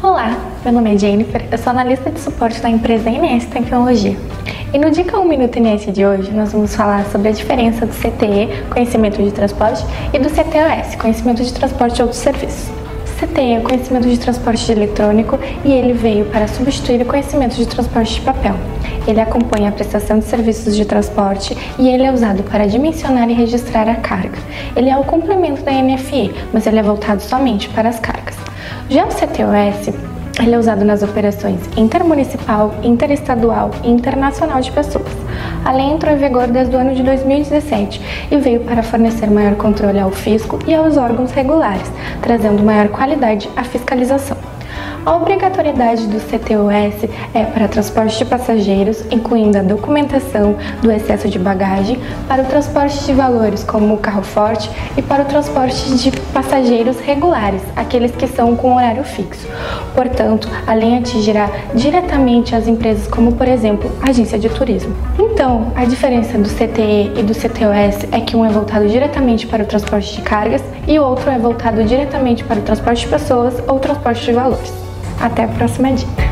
Olá, meu nome é Jennifer, eu sou analista de suporte da empresa INS Tecnologia. E no Dica 1 Minuto INS de hoje, nós vamos falar sobre a diferença do CTE, conhecimento de transporte, e do CTOS, conhecimento de transporte e outros serviços. O CTE é o conhecimento de transporte eletrônico e ele veio para substituir o conhecimento de transporte de papel. Ele acompanha a prestação de serviços de transporte e ele é usado para dimensionar e registrar a carga. Ele é o complemento da NFE, mas ele é voltado somente para as cargas. Já o CTOS ele é usado nas operações intermunicipal, interestadual e internacional de pessoas. A lei entrou em vigor desde o ano de 2017 e veio para fornecer maior controle ao fisco e aos órgãos regulares, trazendo maior qualidade à fiscalização. A obrigatoriedade do CTOS é para transporte de passageiros, incluindo a documentação do excesso de bagagem, para o transporte de valores, como o carro forte, e para o transporte de passageiros regulares, aqueles que são com horário fixo. Portanto, a lei atingirá diretamente as empresas, como por exemplo, a agência de turismo. Então, a diferença do CTE e do CTOS é que um é voltado diretamente para o transporte de cargas e o outro é voltado diretamente para o transporte de pessoas ou transporte de valores. Até a próxima dica!